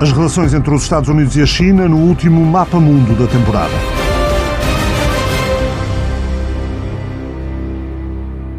As relações entre os Estados Unidos e a China no último mapa mundo da temporada.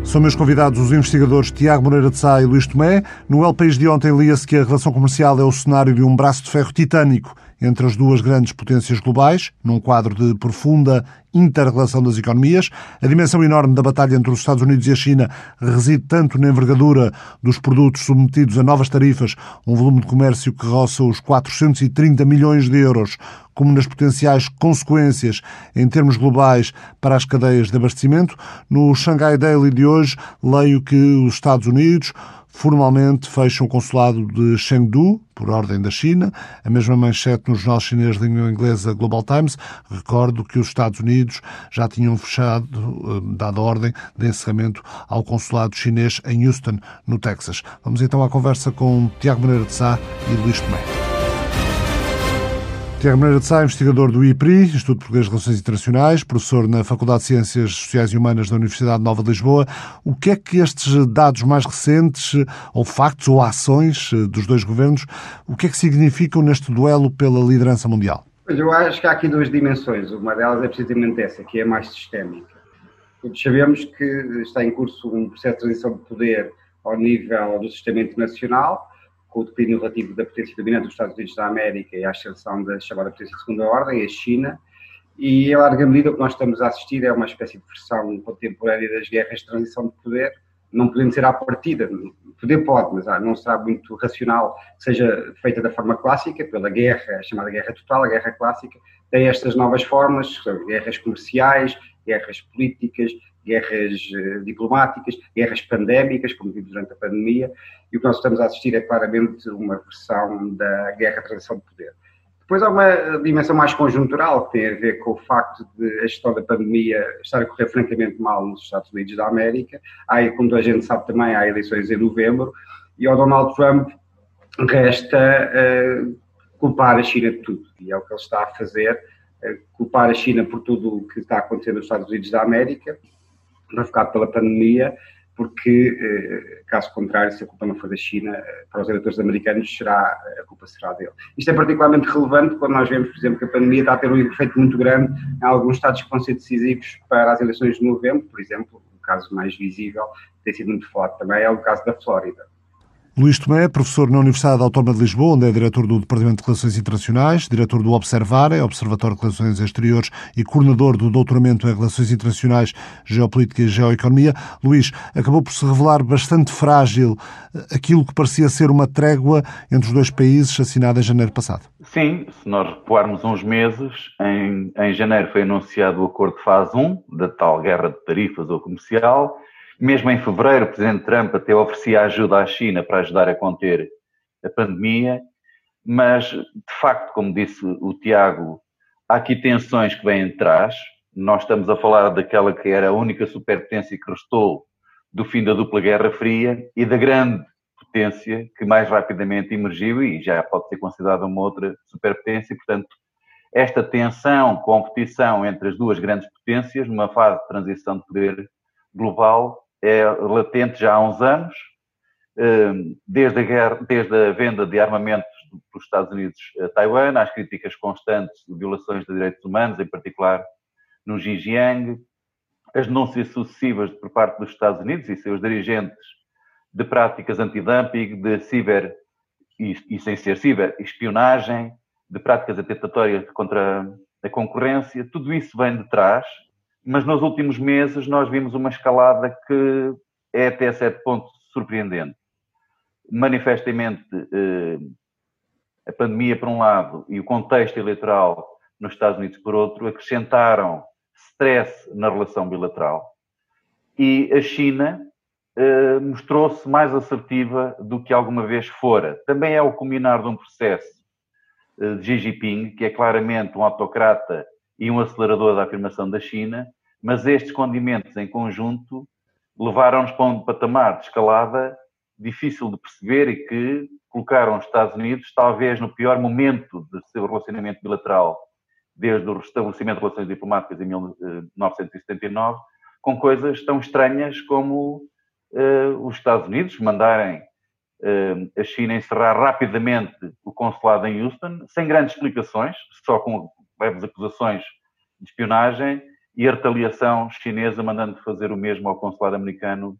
São meus convidados os investigadores Tiago Moreira de Sá e Luís Tomé. No El País de ontem lia-se que a relação comercial é o cenário de um braço de ferro titânico entre as duas grandes potências globais, num quadro de profunda interrelação das economias. A dimensão enorme da batalha entre os Estados Unidos e a China reside tanto na envergadura dos produtos submetidos a novas tarifas, um volume de comércio que roça os 430 milhões de euros, como nas potenciais consequências em termos globais para as cadeias de abastecimento. No Shanghai Daily de hoje, leio que os Estados Unidos formalmente fecham o consulado de Chengdu, por ordem da China. A mesma manchete no jornal chinês de língua inglesa Global Times. Recordo que os Estados Unidos já tinham fechado, eh, dado ordem de encerramento ao consulado chinês em Houston, no Texas. Vamos então à conversa com Tiago Moreira de Sá e Luís Tomé. Tiago Moreira de Sá, investigador do IPRI, Instituto Português de Relações Internacionais, professor na Faculdade de Ciências Sociais e Humanas da Universidade Nova de Lisboa. O que é que estes dados mais recentes, ou factos ou ações eh, dos dois governos, o que é que significam neste duelo pela liderança mundial? Eu acho que há aqui duas dimensões. Uma delas é precisamente essa, que é mais sistémica. Todos sabemos que está em curso um processo de transição de poder ao nível do sistema internacional, com o declínio relativo da potência dominante dos Estados Unidos da América e a ascensão da chamada potência de segunda ordem, a China, e em larga medida o que nós estamos a assistir é uma espécie de versão contemporânea das guerras de transição de poder, não podendo ser à partida, poder pode, mas ah, não será muito racional que seja feita da forma clássica, pela guerra, a chamada guerra total, a guerra clássica, tem estas novas formas, guerras comerciais, guerras políticas, guerras uh, diplomáticas, guerras pandémicas, como vimos durante a pandemia, e o que nós estamos a assistir é claramente uma versão da guerra de transição de poder. Depois há uma dimensão mais conjuntural que tem a ver com o facto de a gestão da pandemia estar a correr francamente mal nos Estados Unidos da América. Há, como a gente sabe também, há eleições em novembro e ao Donald Trump resta uh, culpar a China de tudo. E é o que ele está a fazer, uh, culpar a China por tudo o que está acontecendo nos Estados Unidos da América provocado pela pandemia, porque, eh, caso contrário, se a culpa não for da China, eh, para os eleitores americanos, será, a culpa será dele. Isto é particularmente relevante quando nós vemos, por exemplo, que a pandemia está a ter um efeito muito grande em alguns estados que vão ser decisivos para as eleições de novembro, por exemplo, o caso mais visível, tem sido muito forte também, é o caso da Flórida. Luís Tomé, professor na Universidade Autónoma de Lisboa, onde é diretor do Departamento de Relações Internacionais, diretor do Observare, Observatório de Relações Exteriores e coordenador do doutoramento em Relações Internacionais, Geopolítica e Geoeconomia. Luís, acabou por se revelar bastante frágil eh, aquilo que parecia ser uma trégua entre os dois países assinada em janeiro passado. Sim, se nós recuarmos uns meses, em, em janeiro foi anunciado o acordo de fase 1 da tal guerra de tarifas ou comercial, mesmo em fevereiro, o Presidente Trump até oferecia ajuda à China para ajudar a conter a pandemia, mas, de facto, como disse o Tiago, há aqui tensões que vêm atrás. Nós estamos a falar daquela que era a única superpotência que restou do fim da dupla Guerra Fria e da grande potência que mais rapidamente emergiu e já pode ser considerada uma outra superpotência. Portanto, esta tensão, competição entre as duas grandes potências, numa fase de transição de poder global, é latente já há uns anos, hum, desde a, guerra, desde a venda de armamentos dos Estados Unidos a Taiwan, às críticas constantes de violações de direitos humanos, em particular no Xinjiang, as denúncias sucessivas por parte dos Estados Unidos e seus dirigentes de práticas antidumping, de ciber, e, sem ser ciber, espionagem, de práticas atentatórias contra a concorrência, tudo isso vem de trás mas nos últimos meses nós vimos uma escalada que é até certo ponto surpreendente. Manifestamente, eh, a pandemia, por um lado, e o contexto eleitoral nos Estados Unidos, por outro, acrescentaram stress na relação bilateral. E a China eh, mostrou-se mais assertiva do que alguma vez fora. Também é o culminar de um processo eh, de Xi Jinping, que é claramente um autocrata e um acelerador da afirmação da China, mas estes condimentos em conjunto levaram-nos para um patamar de escalada difícil de perceber e que colocaram os Estados Unidos talvez no pior momento do seu relacionamento bilateral desde o restabelecimento de relações diplomáticas em 1979, com coisas tão estranhas como uh, os Estados Unidos mandarem a China encerrar rapidamente o consulado em Houston, sem grandes explicações, só com leves acusações de espionagem e a retaliação chinesa mandando fazer o mesmo ao consulado americano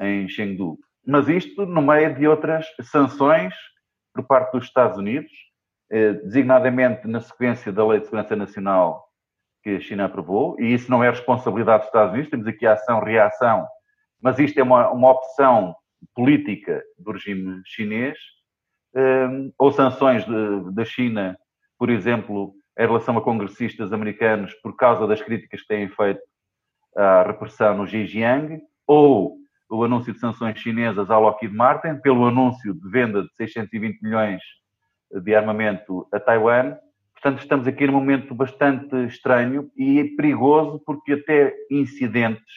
em Chengdu. Mas isto no meio de outras sanções por parte dos Estados Unidos, eh, designadamente na sequência da Lei de Segurança Nacional que a China aprovou, e isso não é responsabilidade dos Estados Unidos, temos aqui ação-reação, mas isto é uma, uma opção política do regime chinês, eh, ou sanções da China, por exemplo, em relação a congressistas americanos por causa das críticas que têm feito à repressão no Xinjiang, ou o anúncio de sanções chinesas à Lockheed Martin, pelo anúncio de venda de 620 milhões de armamento a Taiwan. Portanto, estamos aqui num momento bastante estranho e perigoso, porque até incidentes,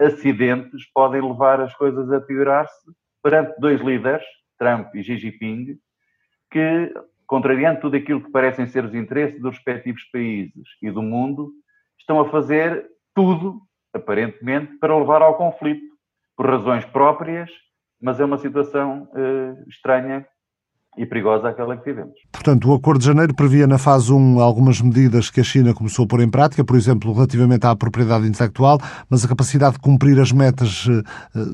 acidentes, podem levar as coisas a piorar-se perante dois líderes, Trump e Xi Jinping, que, contrariando tudo aquilo que parecem ser os interesses dos respectivos países e do mundo, estão a fazer tudo, aparentemente, para levar ao conflito por razões próprias, mas é uma situação uh, estranha e perigosa aquela que vivemos. Portanto, o Acordo de Janeiro previa na fase 1 algumas medidas que a China começou a pôr em prática, por exemplo, relativamente à propriedade intelectual, mas a capacidade de cumprir as metas eh,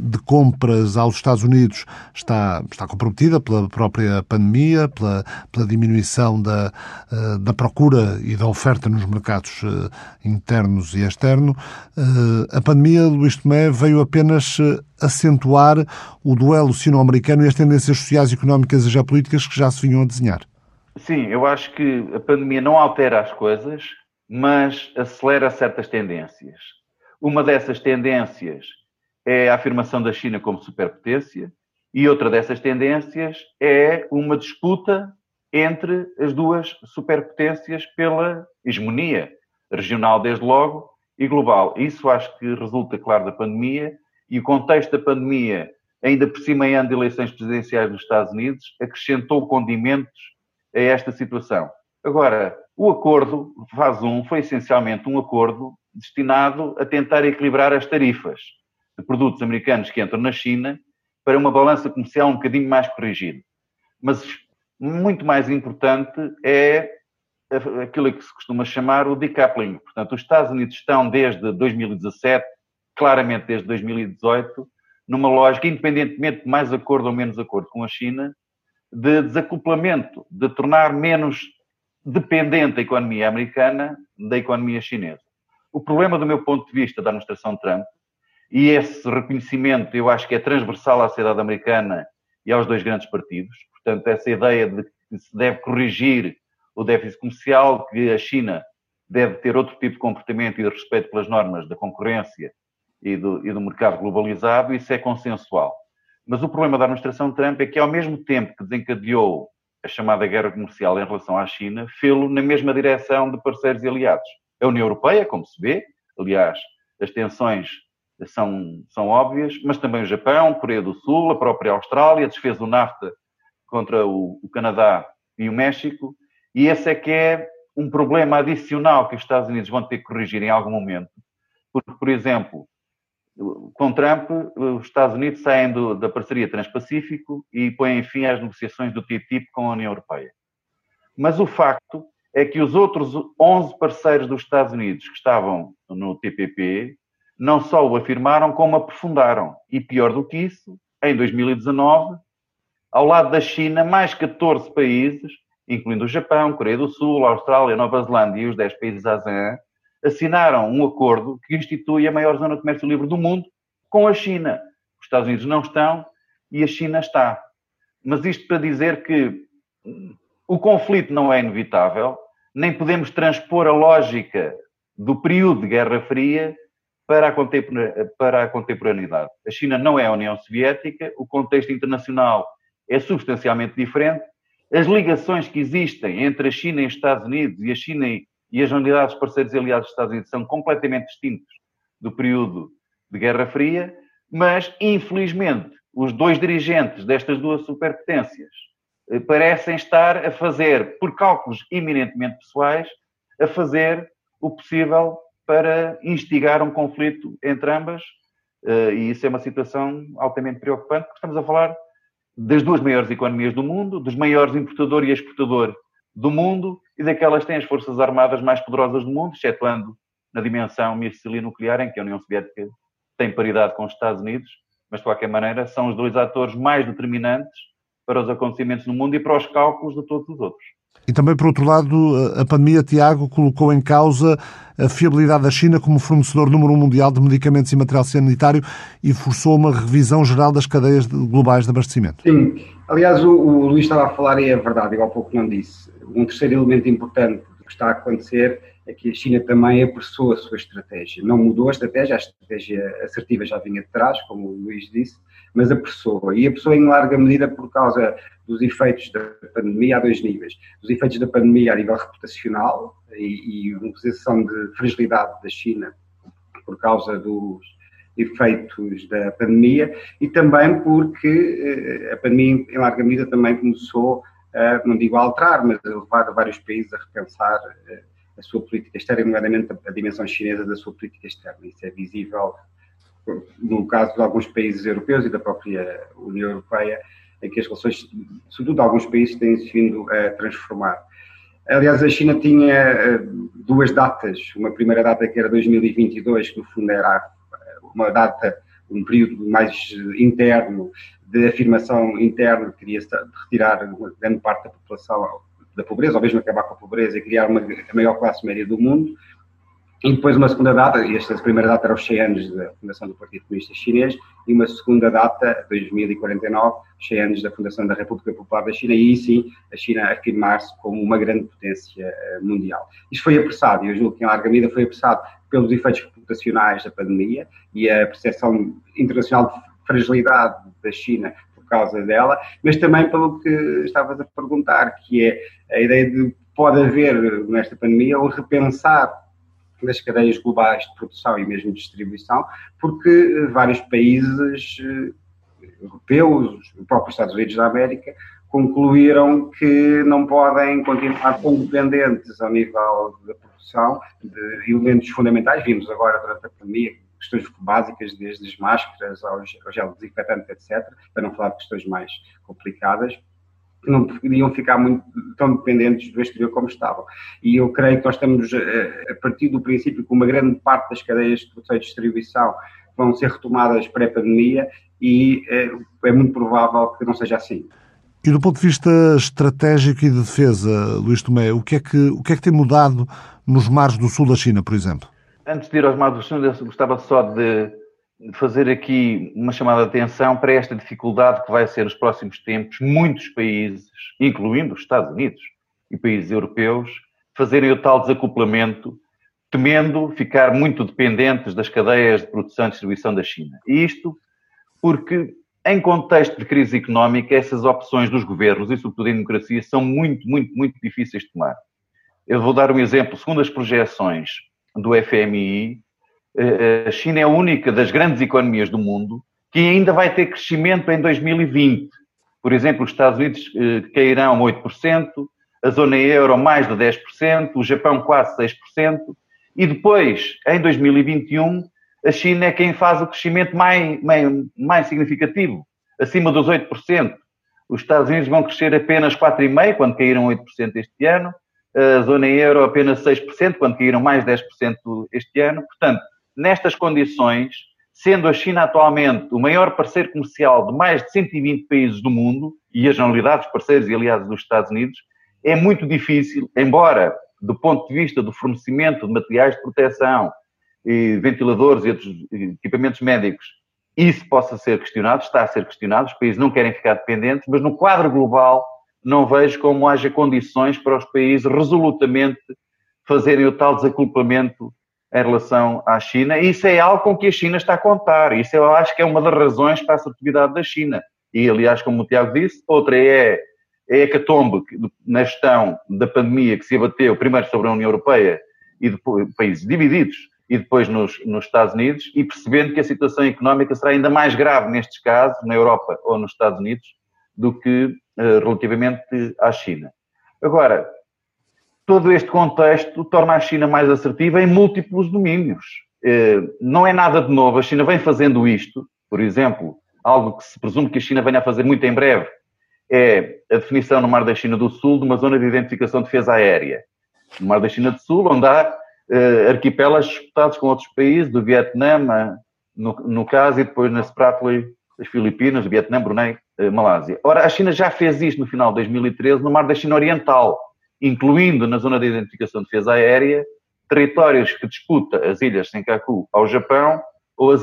de compras aos Estados Unidos está, está comprometida pela própria pandemia, pela, pela diminuição da, eh, da procura e da oferta nos mercados eh, internos e externos. A pandemia, Luís Tomé, veio apenas acentuar o duelo sino-americano e as tendências sociais, económicas e geopolíticas que já se vinham a desenhar. Sim, eu acho que a pandemia não altera as coisas, mas acelera certas tendências. Uma dessas tendências é a afirmação da China como superpotência, e outra dessas tendências é uma disputa entre as duas superpotências pela hegemonia regional, desde logo, e global. Isso acho que resulta, claro, da pandemia e o contexto da pandemia, ainda por cima em ano de eleições presidenciais nos Estados Unidos, acrescentou condimentos a esta situação. Agora, o acordo, fase 1, foi essencialmente um acordo destinado a tentar equilibrar as tarifas de produtos americanos que entram na China para uma balança comercial um bocadinho mais corrigida. Mas muito mais importante é aquilo que se costuma chamar o decoupling. Portanto, os Estados Unidos estão desde 2017 claramente desde 2018, numa lógica, independentemente de mais acordo ou menos acordo com a China, de desacoplamento, de tornar menos dependente a economia americana da economia chinesa. O problema, do meu ponto de vista, da administração Trump, e esse reconhecimento eu acho que é transversal à sociedade americana e aos dois grandes partidos, portanto, essa ideia de que se deve corrigir o déficit comercial, que a China deve ter outro tipo de comportamento e de respeito pelas normas da concorrência e do, e do mercado globalizado, isso é consensual. Mas o problema da administração Trump é que, ao mesmo tempo que desencadeou a chamada guerra comercial em relação à China, fê-lo na mesma direção de parceiros e aliados. A União Europeia, como se vê, aliás, as tensões são, são óbvias, mas também o Japão, Coreia do Sul, a própria Austrália, desfez o NAFTA contra o, o Canadá e o México, e esse é que é um problema adicional que os Estados Unidos vão ter que corrigir em algum momento, porque, por exemplo, com Trump, os Estados Unidos saem do, da parceria Transpacífico e põem fim às negociações do TTIP com a União Europeia. Mas o facto é que os outros 11 parceiros dos Estados Unidos que estavam no TPP não só o afirmaram, como aprofundaram. E pior do que isso, em 2019, ao lado da China, mais 14 países, incluindo o Japão, Coreia do Sul, Austrália, Nova Zelândia e os 10 países ASEAN, assinaram um acordo que institui a maior zona de comércio livre do mundo com a China. Os Estados Unidos não estão e a China está. Mas isto para dizer que o conflito não é inevitável, nem podemos transpor a lógica do período de Guerra Fria para a, contemporaneidade. A China não é a União Soviética, o contexto internacional é substancialmente diferente, as ligações que existem entre a China e os Estados Unidos e a China as unidades parceiros e aliados dos Estados Unidos são completamente distintos do período de Guerra Fria, mas, infelizmente, os dois dirigentes destas duas superpotências eh, parecem estar a fazer, por cálculos eminentemente pessoais, a fazer o possível para instigar um conflito entre ambas, eh, e isso é uma situação altamente preocupante, porque estamos a falar das duas maiores economias do mundo, dos maiores importador e exportador do mundo e daquelas que têm as forças armadas mais poderosas do mundo, excetuando na dimensão míssil e nuclear, em que a União Soviética tem paridade com os Estados Unidos, mas de qualquer maneira são os dois atores mais determinantes para os acontecimentos no mundo e para os cálculos de todos os outros. E também, por outro lado, a pandemia, Tiago, colocou em causa a fiabilidade da China como fornecedor número um mundial de medicamentos e material sanitário e forçou uma revisão geral das cadeias globais de abastecimento. Sim, aliás, o, o Luís estava a falar e é verdade, igual há pouco não disse. Um terceiro elemento importante do que está a acontecer é que a China também apressou a sua estratégia. Não mudou a estratégia, a estratégia assertiva já vinha de trás, como o Luís disse, mas apressou. E apressou em larga medida por causa dos efeitos da pandemia a dois níveis. Os efeitos da pandemia a nível reputacional e, e uma posição de fragilidade da China por causa dos efeitos da pandemia e também porque eh, a pandemia em larga medida também começou, não digo alterar, mas levar vários países a repensar eh, a sua política externa, nomeadamente a dimensão chinesa da sua política externa. Isso é visível no caso de alguns países europeus e da própria União Europeia, em que as relações, sobretudo de alguns países, têm-se vindo a transformar. Aliás, a China tinha eh, duas datas. Uma primeira data que era 2022, que no fundo era uma data, um período mais interno, de afirmação interna, que queria retirar grande parte da população da pobreza, ou mesmo acabar com a pobreza e criar uma, a maior classe média do mundo. E depois uma segunda data, e esta primeira data era os 100 anos da fundação do Partido Comunista Chinês, e uma segunda data, 2049, os 100 anos da fundação da República Popular da China, e aí sim a China afirmar-se como uma grande potência eh, mundial. Isto foi apressado, e eu julgo que em larga medida foi apressado pelos efeitos reputacionais da pandemia e a percepção internacional fragilidade da China por causa dela, mas também pelo que estavas a perguntar, que é a ideia de pode haver nesta pandemia um repensar das cadeias globais de produção e mesmo de distribuição, porque eh, vários países eh, europeus, os próprios Estados Unidos da América, concluíram que não podem continuar tão dependentes ao nível da produção de elementos fundamentais. Vimos agora durante a pandemia questões básicas, desde as máscaras aos, aos gel desinfetantes, etc., para não falar de questões mais complicadas, não podiam ficar muito tão dependentes do exterior como estavam. E eu creio que nós estamos, eh, a partir do princípio, que uma grande parte das cadeias de produção distribuição vão ser retomadas pré-pandemia e é, é muito provável que não seja assim. E do ponto de vista estratégico e de defesa, Luís Tomé, o que é que, o que, é que tem mudado nos mares do sul da China, por exemplo? Antes de ir aos sul, eu gostava só de fazer aqui uma chamada de atenção para esta dificuldade que vai ser nos próximos tempos muitos países, incluindo os Estados Unidos e países europeus, fazerem o tal desacoplamento, temendo ficar muito dependentes das cadeias de produção e distribuição da China. E isto porque, em contexto de crise económica, essas opções dos governos, e sobretudo em democracia, são muito, muito, muito difíceis de tomar. Eu vou dar um exemplo. Segundo as projeções do FMI, eh, a China é a única das grandes economias do mundo que ainda vai ter crescimento em 2020. Por exemplo, os Estados Unidos eh, cairão 8%, a zona euro mais de 10%, o Japão quase 6%, e depois, em 2021, a China é quem faz o crescimento mais, mais, mais significativo, acima dos 8%. Os Estados Unidos vão crescer apenas 4,5%, quando caíram 8% este ano, a zona euro apenas 6%, quando caíram mais 10% este ano. Portanto, nestas condições, sendo a China atualmente o maior parceiro comercial de mais de 120 países do mundo, e as unidades parceiros e aliados dos Estados Unidos, é muito difícil, embora do ponto de vista do fornecimento de materiais de proteção, e ventiladores e outros equipamentos médicos, isso possa ser questionado, está a ser questionado, os países não querem ficar dependentes, mas no quadro global não vejo como haja condições para os países resolutamente fazerem o tal desacoplamento em relação à China. E isso é algo com que a China está a contar. Isso eu acho que é uma das razões para a assertividade da China. E, aliás, como o Tiago disse, outra é, é a hecatombe na gestão da pandemia que se abateu primeiro sobre a União Europeia e depois países divididos e depois nos, nos Estados Unidos e percebendo que a situação económica será ainda mais grave nestes casos, na Europa ou nos Estados Unidos, do que relativamente à China. Agora, todo este contexto torna a China mais assertiva em múltiplos domínios. Eh, não é nada de novo, a China vem fazendo isto, por exemplo, algo que se presume que a China venha a fazer muito em breve, é a definição no Mar da China do Sul de uma zona de identificação de defesa aérea. No Mar da China do Sul, onde há uh, arquipélagos disputados com outros países, do Vietnã, no, no caso, e depois na Spratly, as Filipinas, o Vietnã, Brunei, Malásia. Ora, a China já fez isto no final de 2013 no Mar da China Oriental, incluindo na zona de identificação de defesa aérea territórios que disputa as ilhas Senkaku ao Japão ou as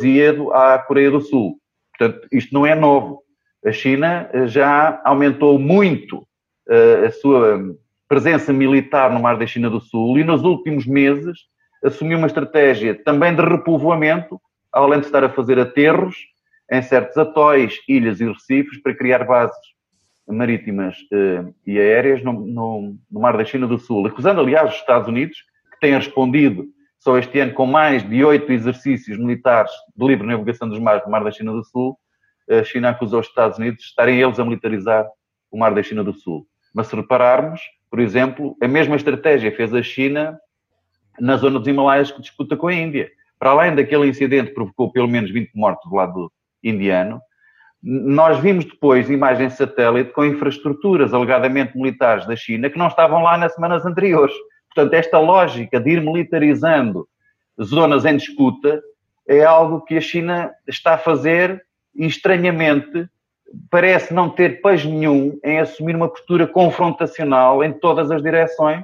à Coreia do Sul. Portanto, isto não é novo. A China eh, já aumentou muito uh, a sua presença militar no Mar da China do Sul e nos últimos meses assumiu uma estratégia também de repovoamento, além de estar a fazer aterros em certos atóis, ilhas e recifes para criar bases marítimas uh, e aéreas no, no, no, Mar da China do Sul, acusando, aliás, os Estados Unidos, que têm respondido só este ano com mais de oito exercícios militares de livre navegação dos mares do Mar da China do Sul, a China acusou os Estados Unidos de estarem eles a militarizar o Mar da China do Sul. Mas se repararmos, por exemplo, a mesma estratégia fez a China na zona dos Himalaias que disputa com a Índia. Para além daquele incidente que provocou pelo menos 20 mortos do lado indiano, nós vimos depois imagens satélite com infraestruturas alegadamente militares da China que não estavam lá nas semanas anteriores. Portanto, esta lógica de ir militarizando zonas em disputa é algo que a China está a fazer e, estranhamente, parece não ter peso nenhum em assumir uma postura confrontacional em todas as direções.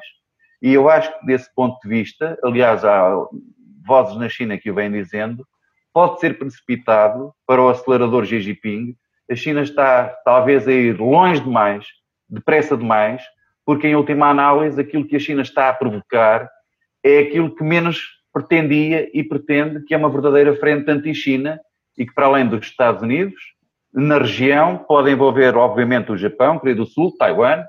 E eu acho que, desse ponto de vista, aliás, há vozes na China que o vêm dizendo, pode ser precipitado para o acelerador Xi Jinping. A China está talvez a ir longe demais, depressa demais, porque em última análise aquilo que a China está a provocar é aquilo que menos pretendia e pretende, que é uma verdadeira frente anti-China e que para além dos Estados Unidos, na região pode envolver obviamente o Japão, Coreia do Sul, Taiwan,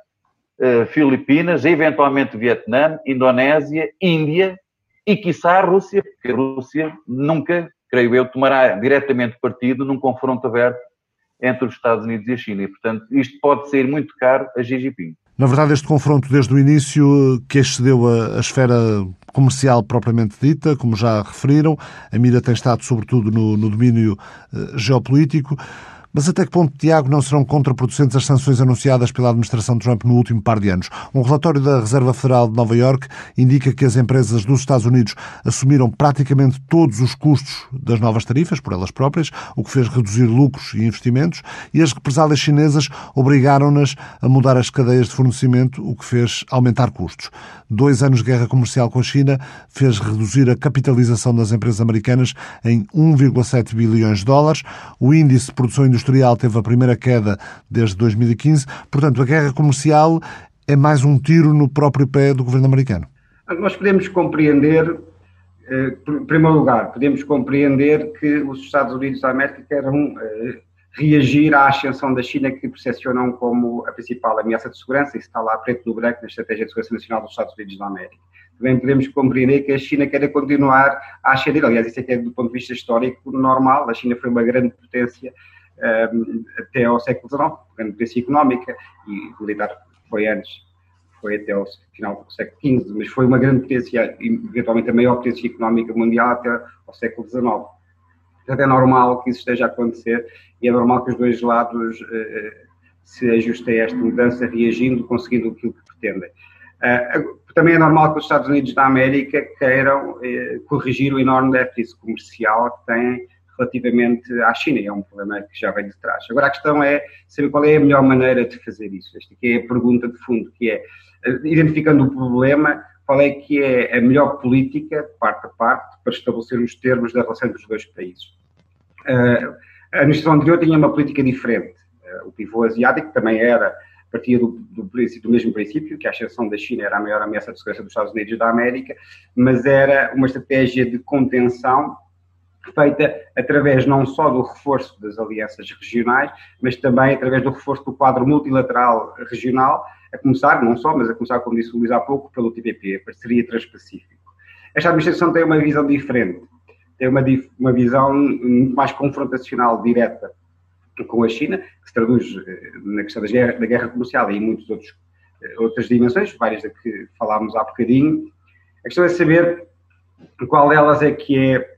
eh, Filipinas, eventualmente Vietnã, Indonésia, Índia e quiçá a Rússia, porque a Rússia nunca creio eu, tomará diretamente partido num confronto aberto entre os Estados Unidos e a China. E, portanto, isto pode ser muito caro a Xi Jinping. Na verdade, este confronto, desde o início, que excedeu a, a esfera comercial propriamente dita, como já referiram, a mira tem estado sobretudo no, no domínio uh, geopolítico. Mas até que ponto, Tiago, não serão contraproducentes as sanções anunciadas pela administração Trump no último par de anos? Um relatório da Reserva Federal de Nova Iorque indica que as empresas dos Estados Unidos assumiram praticamente todos os custos das novas tarifas, por elas próprias, o que fez reduzir lucros e investimentos, e as represálias chinesas obrigaram-nas a mudar as cadeias de fornecimento, o que fez aumentar custos. Dois anos de guerra comercial com a China fez reduzir a capitalização das empresas americanas em 1,7 bilhões de dólares. O índice de produção industrial industrial teve a primeira queda desde 2015. Portanto, a guerra comercial é mais um tiro no próprio pé do governo americano. Nós podemos compreender, eh, em primeiro lugar, podemos compreender que os Estados Unidos da América querem eh, reagir à ascensão da China que percepcionam como a principal ameaça de segurança, isso está lá preto no branco na Estratégia de Segurança Nacional dos Estados Unidos da América. Também podemos compreender que a China quer continuar a ascender, aliás, isso é que é do ponto de vista histórico normal, a China foi uma grande potência até ao século XIX, grande potência económica e militar foi antes, foi até ao final do século XV, mas foi uma grande potência, eventualmente a maior potência económica mundial até ao século XIX. Portanto, é normal que isso esteja a acontecer e é normal que os dois lados uh, se ajustem a esta mudança, reagindo, conseguindo aquilo que pretendem. Uh, também é normal que os Estados Unidos da América queiram uh, corrigir o enorme déficit comercial que têm relativamente à China. É um problema que já vem de trás. Agora, a questão é saber qual é a melhor maneira de fazer isso. Esta aqui é a pergunta de fundo, que é, identificando o problema, qual é que é a melhor política, parte a parte, para estabelecer os termos da relação entre os dois países. Uh, a administração anterior tinha uma política diferente. Uh, o pivô asiático também era partia do, do, do, mesmo princípio, que a ascensão da China era a maior ameaça de segurança dos Estados Unidos da América, mas era uma estratégia de contenção feita através não só do reforço das alianças regionais, mas também através do reforço do quadro multilateral regional, a começar, não só, mas a começar, como disse o Luís há pouco, pelo TPP, a Parceria Transpacífico. Esta administração tem uma visão diferente, tem uma, uma visão muito mais confrontacional, direta com a China, que se traduz eh, na questão da guerra, da guerra comercial e em muitas eh, outras dimensões, várias da que falámos há bocadinho. A questão é saber qual delas é que é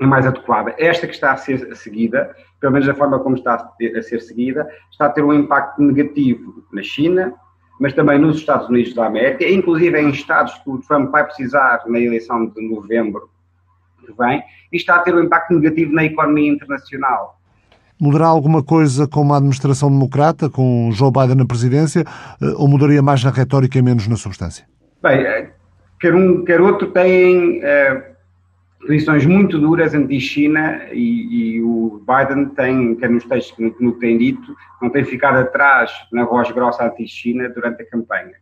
mais adequada. Esta que está a ser seguida, pelo menos da forma como está a ser seguida, está a ter um impacto negativo na China, mas também nos Estados Unidos da América, inclusive em estados que o Trump vai precisar na eleição de novembro que vem, e está a ter um impacto negativo na economia internacional. Mudará alguma coisa com uma administração democrata, com Joe Biden na presidência, eh, ou mudaria mais na retórica e menos na substância? Bem, eh, quer um, quer outro tem uh, posições muito duras anti-China e, e, o Biden tem, quer nos textos que no tem dito, não tem ficado atrás na voz grossa anti-China durante a campanha.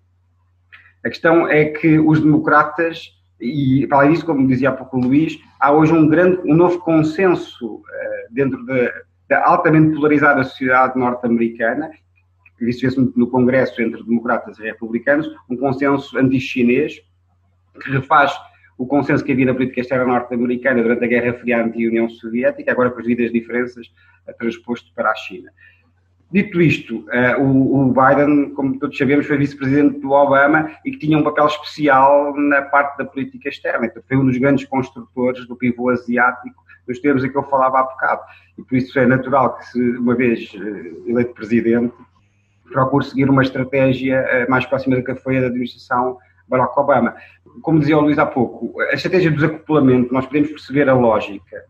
A questão é que os democratas, e para disso, como dizia há pouco o Luís, há hoje um, grande, um novo consenso uh, dentro da, altamente polarizada sociedade norte-americana, isso vê-se no Congresso entre democratas e republicanos, um consenso anti-chinês que refaz o consenso que havia na política externa norte-americana durante a Guerra Fria anti-União Soviética, agora com as devidas diferenças, transposto para a China. Dito isto, uh, o, Biden, como todos sabemos, foi vice-presidente do Obama e que tinha um papel especial na parte da política externa. Então, foi um dos grandes construtores do pivô asiático, dos termos em que eu falava há bocado. E por isso é natural que, se, uma vez uh, eleito presidente, procure seguir uma estratégia mais próxima do que foi a da administração Barack Obama. Como dizia o Luís há pouco, a estratégia do desacoplamento, nós podemos perceber a lógica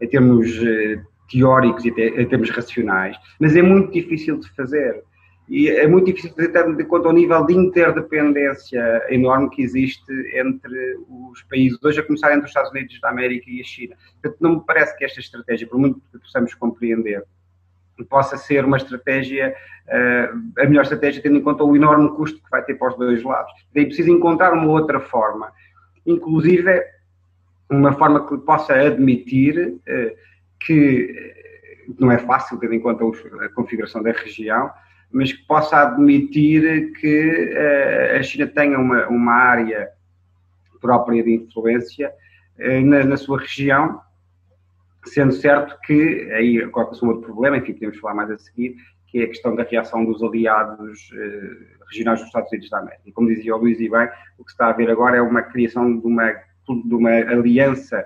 em termos eh, teóricos e em termos racionais, mas é muito difícil de fazer. E é muito difícil de fazer, em conta o nível de interdependência enorme que existe entre os países, hoje a começar entre os Estados Unidos da América e a China. Portanto, não me parece que esta estratégia, por muito que possamos compreender, possa ser uma estratégia, uh, a melhor estratégia, tendo em conta o enorme custo que vai ter para os dois lados. Daí precisa encontrar uma outra forma, inclusive uma forma que possa admitir uh, que não é fácil, tendo em conta a configuração da região, mas que possa admitir que a China tenha uma, uma área própria de influência na, na sua região Sendo certo que aí coloca-se um outro problema, enfim, podemos falar mais a seguir, que é a questão da reação dos aliados eh, regionais dos Estados Unidos da América. E como dizia o Luís e bem, o que se está a ver agora é uma criação de uma, de uma aliança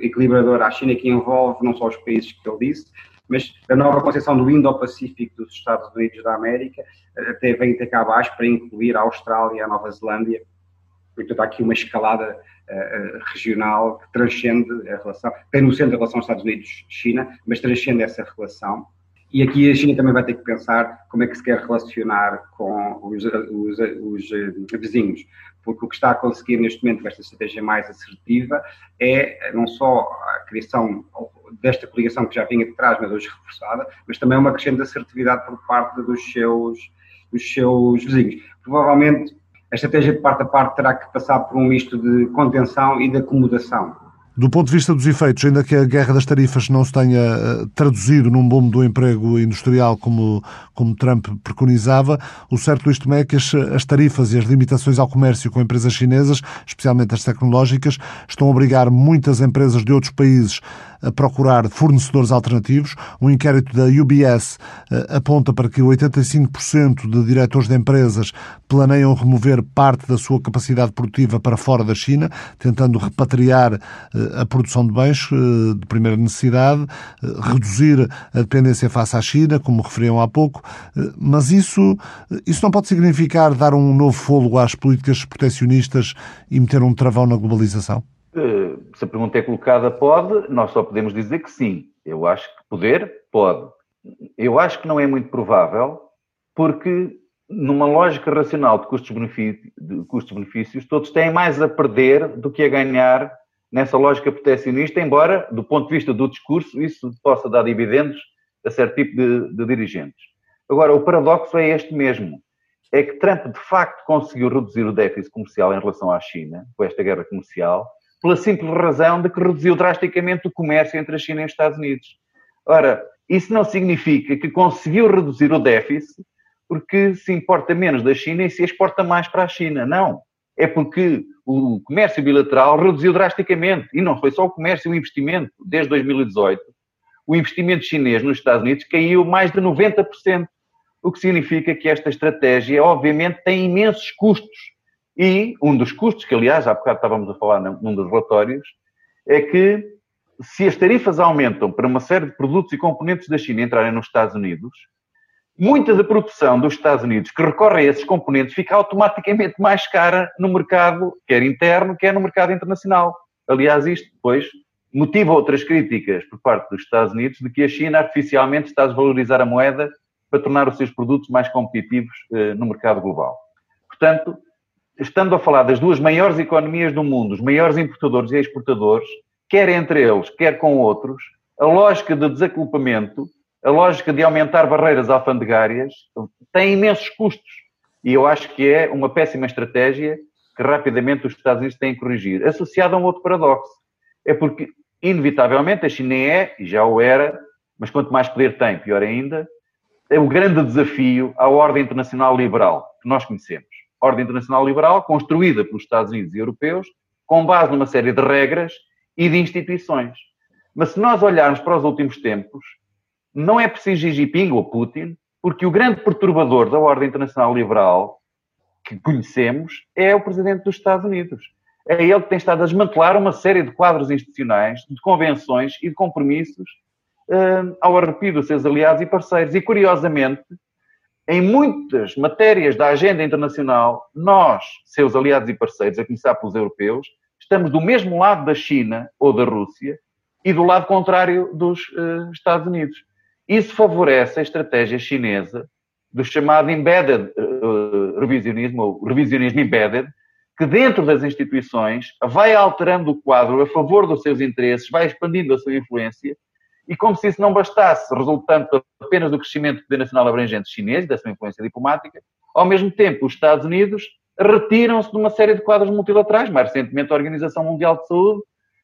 equilibradora à China que envolve não só os países que ele disse, mas a nova concepção do Indo-Pacífico dos Estados Unidos da América até vem até cá abaixo para incluir a Austrália, a Nova Zelândia. Portanto, há aqui uma escalada uh, regional que transcende a relação, tem no centro a relação Estados Unidos-China, mas transcende essa relação. E aqui a China também vai ter que pensar como é que se quer relacionar com os, os, os uh, vizinhos, porque o que está a conseguir neste momento com esta estratégia mais assertiva é não só a criação desta coligação que já vinha de trás, mas hoje reforçada, mas também uma crescente assertividade por parte dos seus, dos seus vizinhos. Provavelmente a estratégia de parte a parte terá que passar por um misto de contenção e de acomodação. Do ponto de vista dos efeitos, ainda que a guerra das tarifas não se tenha eh, traduzido num boom do emprego industrial como, como Trump preconizava, o certo, Tomé, é que as, as tarifas e as limitações ao comércio com empresas chinesas, especialmente as tecnológicas, estão a obrigar muitas empresas de outros países a procurar fornecedores alternativos. Um inquérito da UBS eh, aponta para que 85% de diretores de empresas planeiam remover parte da sua capacidade produtiva para fora da China, tentando repatriar eh, a produção de bens eh, de primeira necessidade, reduzir a dependência face à China, como referiam há pouco. Mas isso, isso não pode significar dar um novo fôlego às políticas proteccionistas e meter um travão na globalização? se a pergunta é colocada, pode, nós só podemos dizer que sim. Eu acho que poder, pode. Eu acho que não é muito provável, porque numa lógica racional de custos-benefícios, custos todos têm mais a perder do que a ganhar nessa lógica proteccionista, embora, do ponto de vista do discurso, isso possa dar dividendos a certo tipo de, de dirigentes. Agora, o paradoxo é este mesmo. É que Trump, de facto, conseguiu reduzir o déficit comercial em relação à China, com esta guerra comercial, pela simples razão de que reduziu drasticamente o comércio entre a China e os Estados Unidos. Ora, isso não significa que conseguiu reduzir o déficit porque se importa menos da China e se exporta mais para a China. Não. É porque o comércio bilateral reduziu drasticamente. E não foi só o comércio, o investimento. Desde 2018, o investimento chinês nos Estados Unidos caiu mais de 90%. O que significa que esta estratégia, obviamente, tem imensos custos e um dos custos, que aliás há bocado estávamos a falar num dos relatórios, é que se as tarifas aumentam para uma série de produtos e componentes da China entrarem nos Estados Unidos, muita da produção dos Estados Unidos que recorre a esses componentes fica automaticamente mais cara no mercado, quer interno, quer no mercado internacional. Aliás, isto depois motiva outras críticas por parte dos Estados Unidos de que a China artificialmente está a desvalorizar a moeda para tornar os seus produtos mais competitivos eh, no mercado global. Portanto, estando a falar das duas maiores economias do mundo, os maiores importadores e exportadores, quer entre eles, quer com outros, a lógica de desaculpamento, a lógica de aumentar barreiras alfandegárias, tem imensos custos. E eu acho que é uma péssima estratégia que rapidamente os Estados Unidos têm que corrigir. Associado a um outro paradoxo. É porque, inevitavelmente, a China é, e já o era, mas quanto mais poder tem, pior ainda, é o grande desafio à ordem internacional liberal que nós conhecemos. Ordem internacional liberal construída pelos Estados Unidos e europeus com base numa série de regras e de instituições. Mas se nós olharmos para os últimos tempos, não é preciso Xi Jinping ou Putin, porque o grande perturbador da ordem internacional liberal que conhecemos é o presidente dos Estados Unidos. É ele que tem estado a desmantelar uma série de quadros institucionais, de convenções e de compromissos uh, ao arrepio dos seus aliados e parceiros. E, curiosamente, em muitas matérias da agenda internacional, nós, seus aliados e parceiros, a começar pelos europeus, estamos do mesmo lado da China ou da Rússia e do lado contrário dos uh, Estados Unidos. Isso favorece a estratégia chinesa do chamado embedded uh, revisionismo, ou revisionismo embedded, que dentro das instituições vai alterando o quadro a favor dos seus interesses, vai expandindo a sua influência, e como se isso não bastasse, resultando apenas do crescimento do poder nacional abrangente chinês e da sua influência diplomática, ao mesmo tempo os Estados Unidos retiram-se de uma série de quadros multilaterais, mais recentemente a Organização Mundial de Saúde,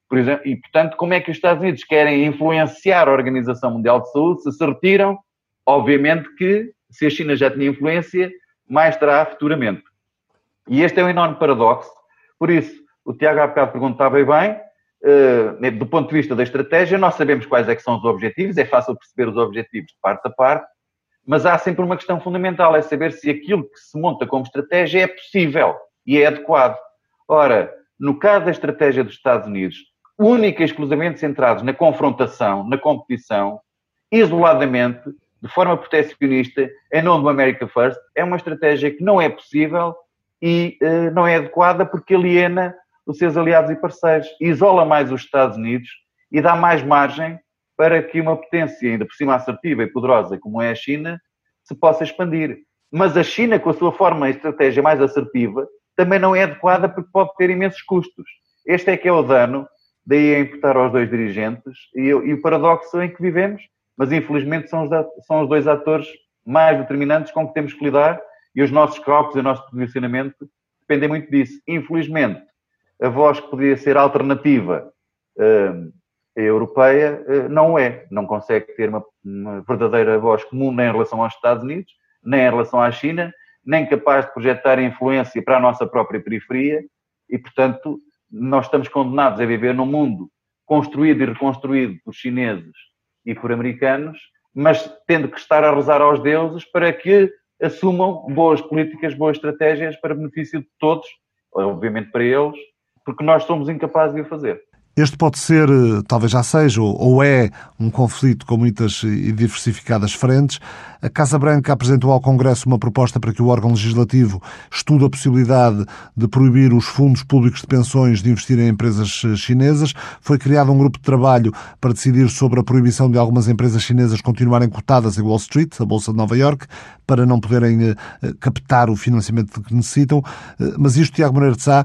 por exemplo, e portanto, como é que os Estados Unidos querem influenciar a Organização Mundial de Saúde se se retiram? Obviamente que, se a China já tinha influência, mais terá futuramente. E este é um enorme paradoxo. Por isso, o Tiago há bocado perguntava bem, uh, do ponto de vista da estratégia, nós sabemos quais é são os objetivos, é fácil perceber os objetivos de parte a parte, mas há sempre uma questão fundamental, é saber se aquilo que se monta como estratégia é possível e é adequado. Ora, no caso da estratégia dos Estados Unidos, única e exclusivamente centrados na confrontação, na competição, isoladamente, de forma proteccionista, em nome do America First, é uma estratégia que não é possível e uh, não é adequada porque aliena os seus aliados e parceiros, isola mais os Estados Unidos e dá mais margem para que uma potência ainda por cima assertiva e poderosa como é a China se possa expandir. Mas a China, com a sua forma e estratégia mais assertiva, também não é adequada porque pode ter imensos custos. Este é que é o dano, daí a imputar aos dois dirigentes e, e o paradoxo em que vivemos, mas infelizmente são os, são os dois atores mais determinantes com que temos que lidar e os nossos cálculos e o nosso posicionamento dependem muito disso. Infelizmente, a voz que poderia ser alternativa uh, europeia uh, não é. Não consegue ter uma, uma, verdadeira voz comum nem em relação aos Estados Unidos, nem em relação à China, nem capaz de projetar influência para a nossa própria periferia e, portanto, nós estamos condenados a viver num mundo construído e reconstruído por chineses e por americanos, mas tendo que estar a rezar aos deuses para que assumam boas políticas, boas estratégias para benefício de todos, obviamente para eles, porque nós somos incapazes de o fazer. Este pode ser, eh, talvez já seja, ou é, um conflito com muitas e diversificadas frentes. A Casa Branca apresentou ao Congresso uma proposta para que o órgão legislativo estude a possibilidade de proibir os fundos públicos de pensões de investir em empresas eh, chinesas. Foi criado um grupo de trabalho para decidir sobre a proibição de algumas empresas chinesas continuarem cotadas em Wall Street, a Bolsa de Nova York, para não poderem eh, captar o financiamento que necessitam. Mas isto, Tiago Moreira de Sá,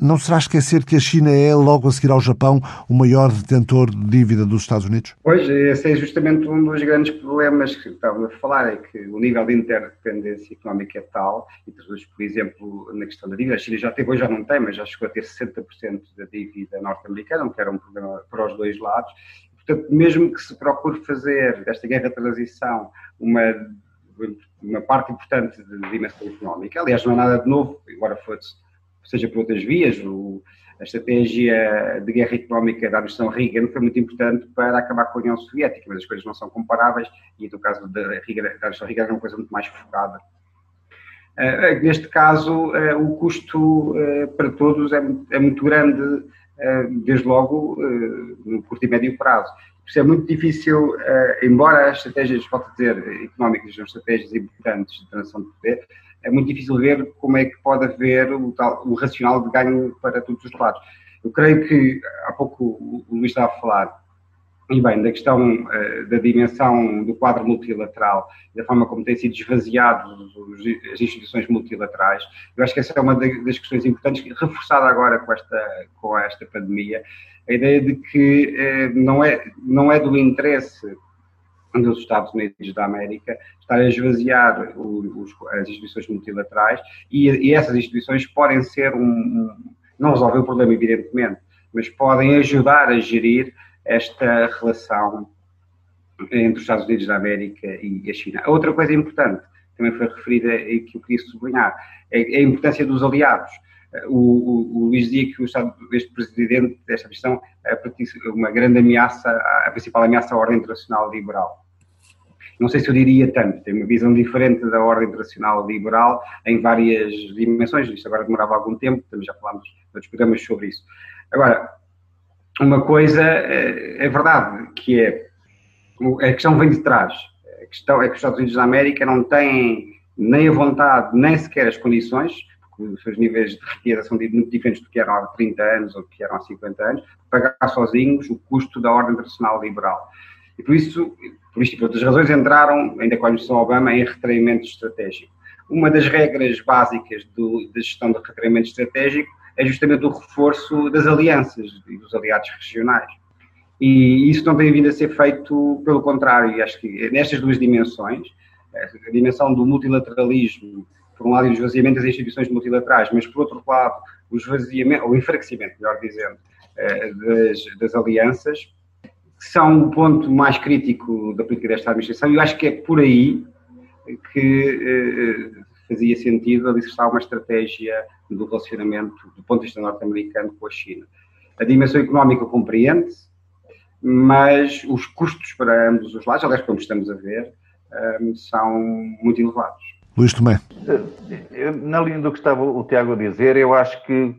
não será esquecer que a China é, logo a seguir ao Japão, Japão o maior detentor de dívida dos Estados Unidos? Pois, esse é justamente um dos grandes problemas que estava a falar, é que o nível de interdependência económica é tal, e traduz, por exemplo, na questão da dívida, a China já teve, hoje já não tem, mas já chegou a ter 60% da dívida norte-americana, o que era um problema para os dois lados. Portanto, mesmo que se procure fazer desta guerra de transição uma uma parte importante de dimensão económica. Aliás, não é nada de novo, embora fosse, seja por outras vias. O, a estratégia de guerra económica da administração Reagan foi muito importante para acabar com a União Soviética, mas as coisas não são comparáveis e no caso da, Reagan, administração Reagan era uma coisa muito mais focada. Uh, neste caso, uh, o custo uh, para todos é, é, muito grande desde logo no curto e médio prazo. Isso é muito difícil, embora as estratégias, volto a dizer, económicas são estratégias importantes de transição de poder, é muito difícil ver como é que pode haver o, tal, o racional de ganho para todos os lados. Eu creio que, há pouco o Luís estava a falar, e bem, da questão uh, da dimensão do quadro multilateral, da forma como têm sido esvaziadas as instituições multilaterais, eu acho que essa é uma das questões importantes, reforçada agora com esta, com esta pandemia, a ideia de que uh, não, é, não é do interesse dos Estados Unidos da América estar a esvaziar os, as instituições multilaterais e, e, essas instituições podem ser um, um, não resolver o problema evidentemente, mas podem ajudar a gerir esta relação entre os Estados Unidos da América e a China. Outra coisa importante, também foi referida e que eu queria sublinhar, é a importância dos aliados. O, o, o Luís dizia que o Estado, este presidente desta questão é uma grande ameaça, a principal ameaça à ordem internacional liberal. Não sei se eu diria tanto, tem uma visão diferente da ordem internacional liberal em várias dimensões, isto agora demorava algum tempo, também já falámos outros programas sobre isso. Agora, uma coisa é, é verdade, que é a questão vem de trás. A questão é que os Estados Unidos da América não têm nem a vontade, nem sequer as condições, porque os seus níveis de riqueza são muito diferentes do que eram há 30 anos ou do que eram há 50 anos, pagar sozinhos o custo da ordem internacional liberal. E por isso, por isto e por outras razões, entraram, ainda com a administração Obama, em retraimento estratégico. Uma das regras básicas do, da gestão de retraimento estratégico é justamente o reforço das alianças e dos aliados regionais. E isso não tem vindo a ser feito pelo contrário, acho que nestas duas dimensões, a dimensão do multilateralismo, por um lado, e o esvaziamento das instituições multilaterais, mas por outro lado, o esvaziamento, ou enfraquecimento, melhor dizendo, eh, das, das alianças, são o ponto mais crítico da política desta administração, e eu acho que é por aí que eh, fazia sentido alicerçar uma estratégia do relacionamento do ponto de vista norte-americano com a China. A dimensão económica compreende-se, mas os custos para ambos os lados, aliás, como estamos a ver, um, são muito elevados. Luís Tomé. Na linha do que estava o Tiago a dizer, eu acho que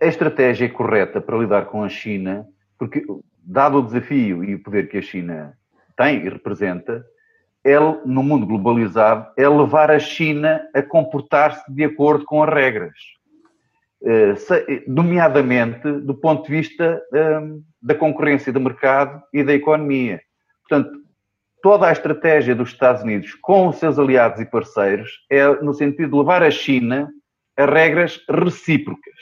a estratégia correta para lidar com a China, porque dado o desafio e o poder que a China tem e representa, ele, no mundo globalizado, é levar a China a comportar-se de acordo com as regras. Eh, nomeadamente do ponto de vista ehm, da concorrência do mercado e da economia. Portanto, toda a estratégia dos Estados Unidos com os seus aliados e parceiros é no sentido de levar a China a regras recíprocas.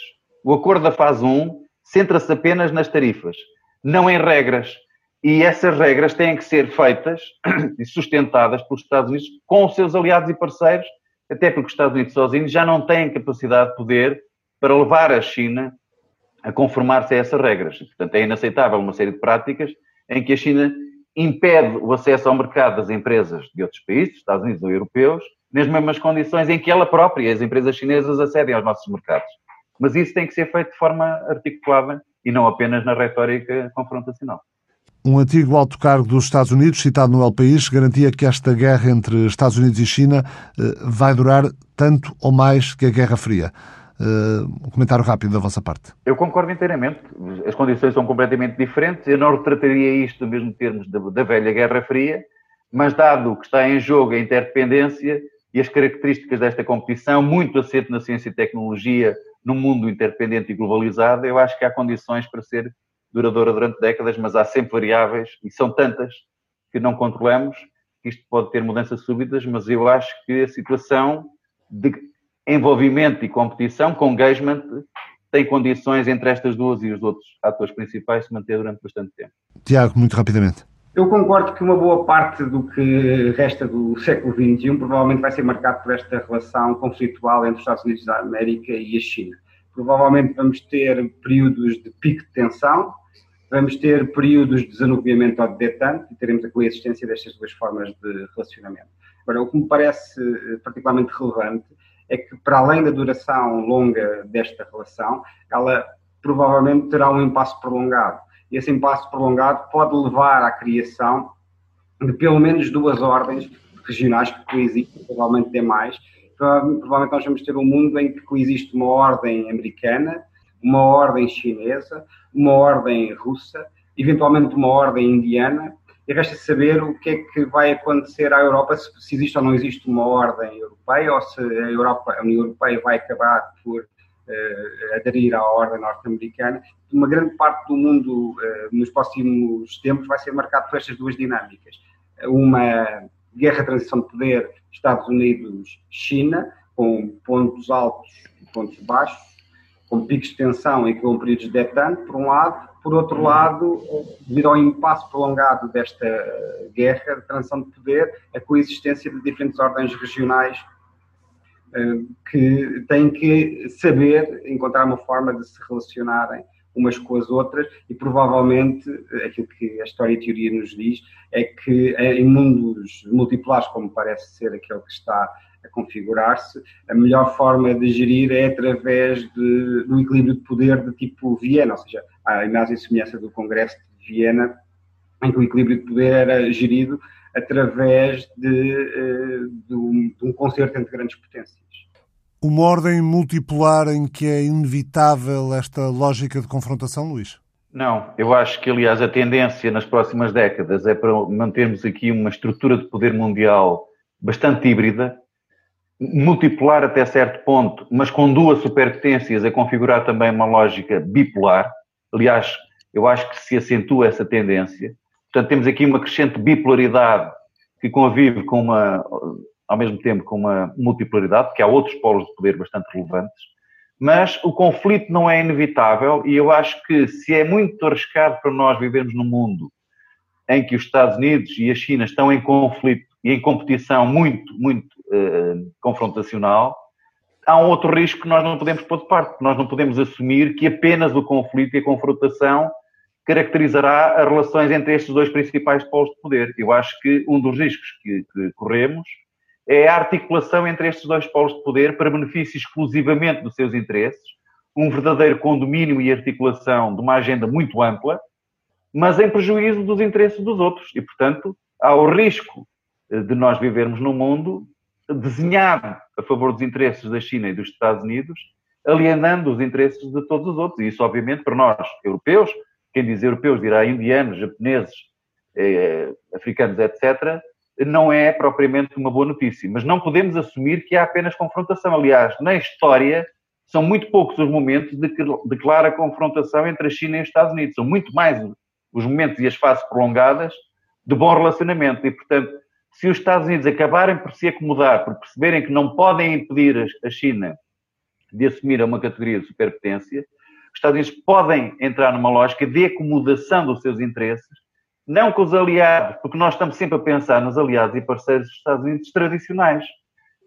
O acordo da fase 1 centra-se apenas nas tarifas, não em regras. E essas regras têm que ser feitas e sustentadas pelos Estados Unidos com os seus aliados e parceiros, até porque os Estados Unidos sozinhos já não têm capacidade de poder para levar a China a conformar-se a essas regras. Portanto, é inaceitável uma série de práticas em que a China impede o acesso ao mercado das empresas de outros países, Estados Unidos ou europeus, nas mesmas condições em que ela própria, as empresas chinesas, acedem aos nossos mercados. Mas isso tem que ser feito de forma articulada e não apenas na retórica confrontacional. Um antigo alto cargo dos Estados Unidos, citado no El País, garantia que esta guerra entre Estados Unidos e China eh, vai durar tanto ou mais que a Guerra Fria. Uh, um comentário rápido da vossa parte. Eu concordo inteiramente. As condições são completamente diferentes. Eu não retrataria isto no mesmo termos da, da velha Guerra Fria, mas dado que está em jogo a interdependência e as características desta competição, muito assente na ciência e tecnologia, num mundo interdependente e globalizado, eu acho que há condições para ser duradoura durante décadas, mas há sempre variáveis, e são tantas que não controlamos, que isto pode ter mudanças súbitas, mas eu acho que a situação de envolvimento e competição, com engagement, tem condições entre estas duas e os outros atores principais se manter durante bastante tempo. Tiago, muito rapidamente. Eu concordo que uma boa parte do que resta do século XXI provavelmente vai ser marcado por esta relação conflitual entre os Estados Unidos da América e a China. Provavelmente vamos ter períodos de pico de tensão, vamos ter períodos de desanuviamento ou de detente e teremos a coexistência destas duas formas de relacionamento. Agora, o que me parece eh, particularmente relevante é que, para além da duração longa desta relação, ela provavelmente terá um impasse prolongado. E esse impasse prolongado pode levar à criação de pelo menos duas ordens regionais que coexistem, provavelmente tem mais. Provavelmente nós vamos ter um mundo em que coexiste uma ordem americana, uma ordem chinesa, uma ordem russa, eventualmente uma ordem indiana, e resta saber o que é que vai acontecer à Europa, se, existe ou não existe uma ordem europeia, ou se a, Europa, a União Europeia vai acabar por uh, aderir à ordem norte-americana. Uma grande parte do mundo uh, nos próximos tempos vai ser marcado por estas duas dinâmicas. Uma guerra de transição de poder Estados Unidos-China, com pontos altos e pontos baixos, com picos de tensão e com períodos de detente, por um lado, por outro lado, devido ao impasse prolongado desta guerra de transição de poder, a coexistência de diferentes ordens regionais eh, que têm que saber encontrar uma forma de se relacionarem umas com as outras e provavelmente aquilo que a história e a teoria nos diz é que em mundos multipolares, como parece ser aquele que está a configurar-se, a melhor forma de gerir é através de, do equilíbrio de poder de tipo Viena, ou seja, a imagem e semelhança do Congresso de Viena, em que o equilíbrio de poder era gerido através de, eh, de, um, de um concerto entre grandes potências. Uma ordem multipolar em que é inevitável esta lógica de confrontação, Luís? Não, eu acho que, aliás, a tendência nas próximas décadas é para mantermos aqui uma estrutura de poder mundial bastante híbrida, multipolar até certo ponto, mas com duas superpotências a configurar também uma lógica bipolar. Aliás, eu acho que se acentua essa tendência. Portanto, temos aqui uma crescente bipolaridade que convive com uma, ao mesmo tempo com uma multipolaridade, porque há outros polos de poder bastante relevantes, mas o conflito não é inevitável e eu acho que se é muito arriscado para nós vivermos num mundo em que os Estados Unidos e a China estão em conflito e em competição muito, muito uh, confrontacional, há um outro risco que nós não podemos pôr de parte. Nós não podemos assumir que apenas o conflito e a confrontação caracterizará as relações entre estes dois principais polos de poder. Eu acho que um dos riscos que, que corremos é a articulação entre estes dois polos de poder para benefício exclusivamente dos seus interesses, um verdadeiro condomínio e articulação de uma agenda muito ampla, mas em prejuízo dos interesses dos outros. E, portanto, há o risco eh, de nós vivermos num mundo desenhado a favor dos interesses da China e dos Estados Unidos, alienando os interesses de todos os outros. E isso, obviamente, para nós, europeus, quem diz europeus dirá indianos, japoneses, eh, africanos, etc., não é propriamente uma boa notícia. Mas não podemos assumir que há apenas confrontação. Aliás, na história, são muito poucos os momentos de, de clara confrontação entre a China e os Estados Unidos. São muito mais os momentos e as fases prolongadas de bom relacionamento. E, portanto, se os Estados Unidos acabarem por se acomodar, por perceberem que não podem impedir a China de assumir uma categoria de superpotência, os Estados Unidos podem entrar numa lógica de acomodação dos seus interesses, não com os aliados, porque nós estamos sempre a pensar nos aliados e parceiros dos Estados Unidos tradicionais,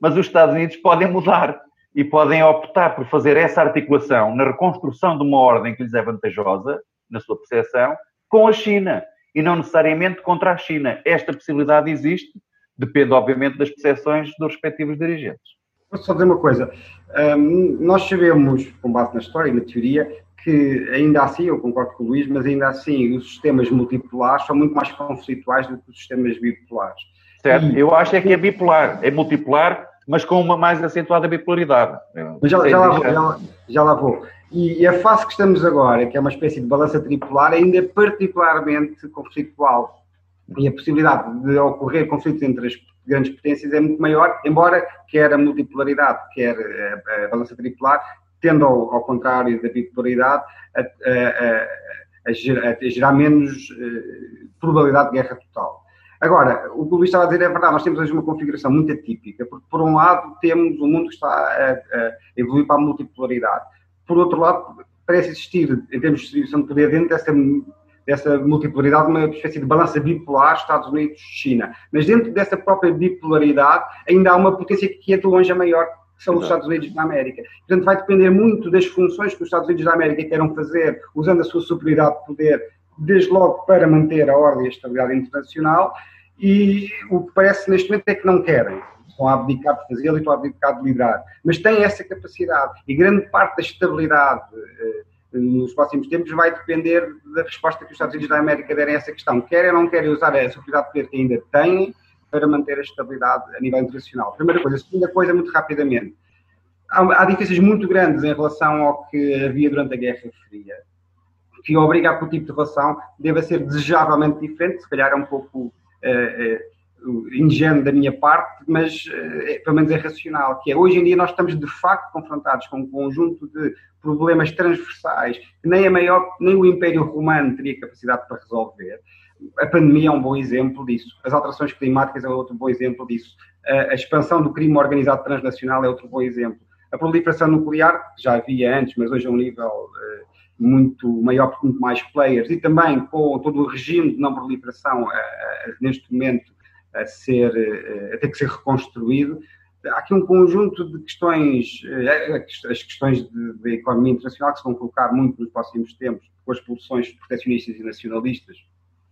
mas os Estados Unidos podem mudar e podem optar por fazer essa articulação na reconstrução de uma ordem que lhes é vantajosa, na sua percepção, com a China e não necessariamente contra a China. Esta possibilidade existe, depende, obviamente, das percepções dos respectivos dirigentes. Vou só dizer uma coisa. Um, nós sabemos, com base na história e na teoria, que ainda assim, eu concordo com o Luís, mas ainda assim os sistemas multipolares são muito mais conflituais do que os sistemas bipolares. Certo, e, eu acho é que é bipolar, é multipolar, mas com uma mais acentuada bipolaridade. Mas já, já, lá, já, já lá vou. E a fase que estamos agora, que é uma espécie de balança tripolar, ainda é particularmente conflitual. E a possibilidade de ocorrer conflitos entre as grandes potências é muito maior, embora quer a multipolaridade, quer a, a balança tripolar, tendo ao, ao contrário da bipolaridade, a, a, a, gerar, a gerar menos uh, probabilidade de guerra total. Agora, o que o Luís estava a dizer é verdade, nós temos hoje uma configuração muito atípica, porque por um lado temos um mundo que está a, evoluir para a multipolaridade por outro lado, parece existir, em termos de distribuição de poder, dentro dessa, dessa multipolaridade, uma espécie de balança bipolar Estados Unidos-China. Mas dentro dessa própria bipolaridade, ainda há uma potência que é de longe a maior, que são os Estados Unidos da América. Portanto, vai depender muito das funções que os Estados Unidos da América queiram fazer, usando a sua superioridade de poder, desde logo para manter a ordem e a estabilidade internacional, e o que parece neste momento é que não querem estão a abdicar de fazê-lo e estão a abdicar de liderar. Mas têm essa capacidade e grande parte da estabilidade eh, nos próximos tempos vai depender da resposta que os Estados Unidos da América derem a essa questão. Querem ou não querem usar a superioridade de poder que ainda têm para manter a estabilidade a nível internacional. Primeira coisa. Segunda coisa, muito rapidamente. Há, há diferenças muito grandes em relação ao que havia durante a Guerra Fria. que obriga a que o tipo de relação deva ser desejavelmente diferente, se calhar é um pouco uh, uh, ingênuo da minha parte, mas uh, pelo menos é racional, que é hoje em dia nós estamos de facto confrontados com um conjunto de problemas transversais que nem a maior, nem o Império Romano teria capacidade para resolver. A pandemia é um bom exemplo disso, as alterações climáticas é outro bom exemplo disso, a expansão do crime organizado transnacional é outro bom exemplo. A proliferação nuclear, já havia antes, mas hoje é um nível uh, muito maior, porque muito mais players, e também com todo o regime de não proliferação uh, uh, neste momento a, ser, a ter que ser reconstruído. Há aqui um conjunto de questões, as questões da economia internacional que se vão colocar muito nos próximos tempos, com as pulsões proteccionistas e nacionalistas,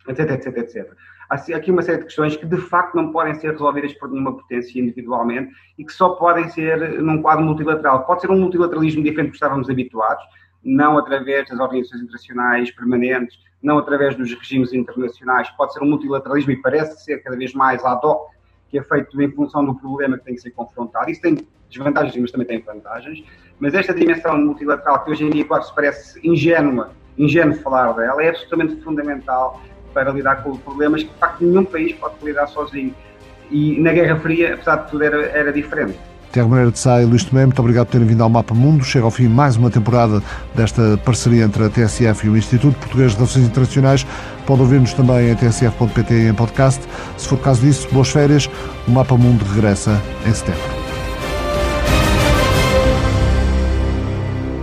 etc, etc, etc. Há aqui uma série de questões que de facto não podem ser resolvidas por nenhuma potência individualmente e que só podem ser num quadro multilateral. Pode ser um multilateralismo diferente do que estávamos habituados, não através das organizações internacionais permanentes, não através dos regimes internacionais, pode ser um multilateralismo e parece ser cada vez mais ad hoc, que é feito em função do problema que tem que ser confrontado. Isso tem desvantagens, mas também tem vantagens. Mas esta dimensão multilateral, que hoje em dia, claro, se parece ingênua, ingênuo falar dela, é absolutamente fundamental para lidar com problemas que, de facto, nenhum país pode lidar sozinho. E na Guerra Fria, apesar de tudo, era, era diferente. Tiago Moreira de Sá e Luís Tomé, muito obrigado por terem vindo ao Mapa Mundo. Chega ao fim mais uma temporada desta parceria entre a TSF e o Instituto Português de Relações Internacionais. Pode ouvir-nos também em tsf.pt em podcast. Se for caso disso, boas férias. O Mapa Mundo regressa em setembro.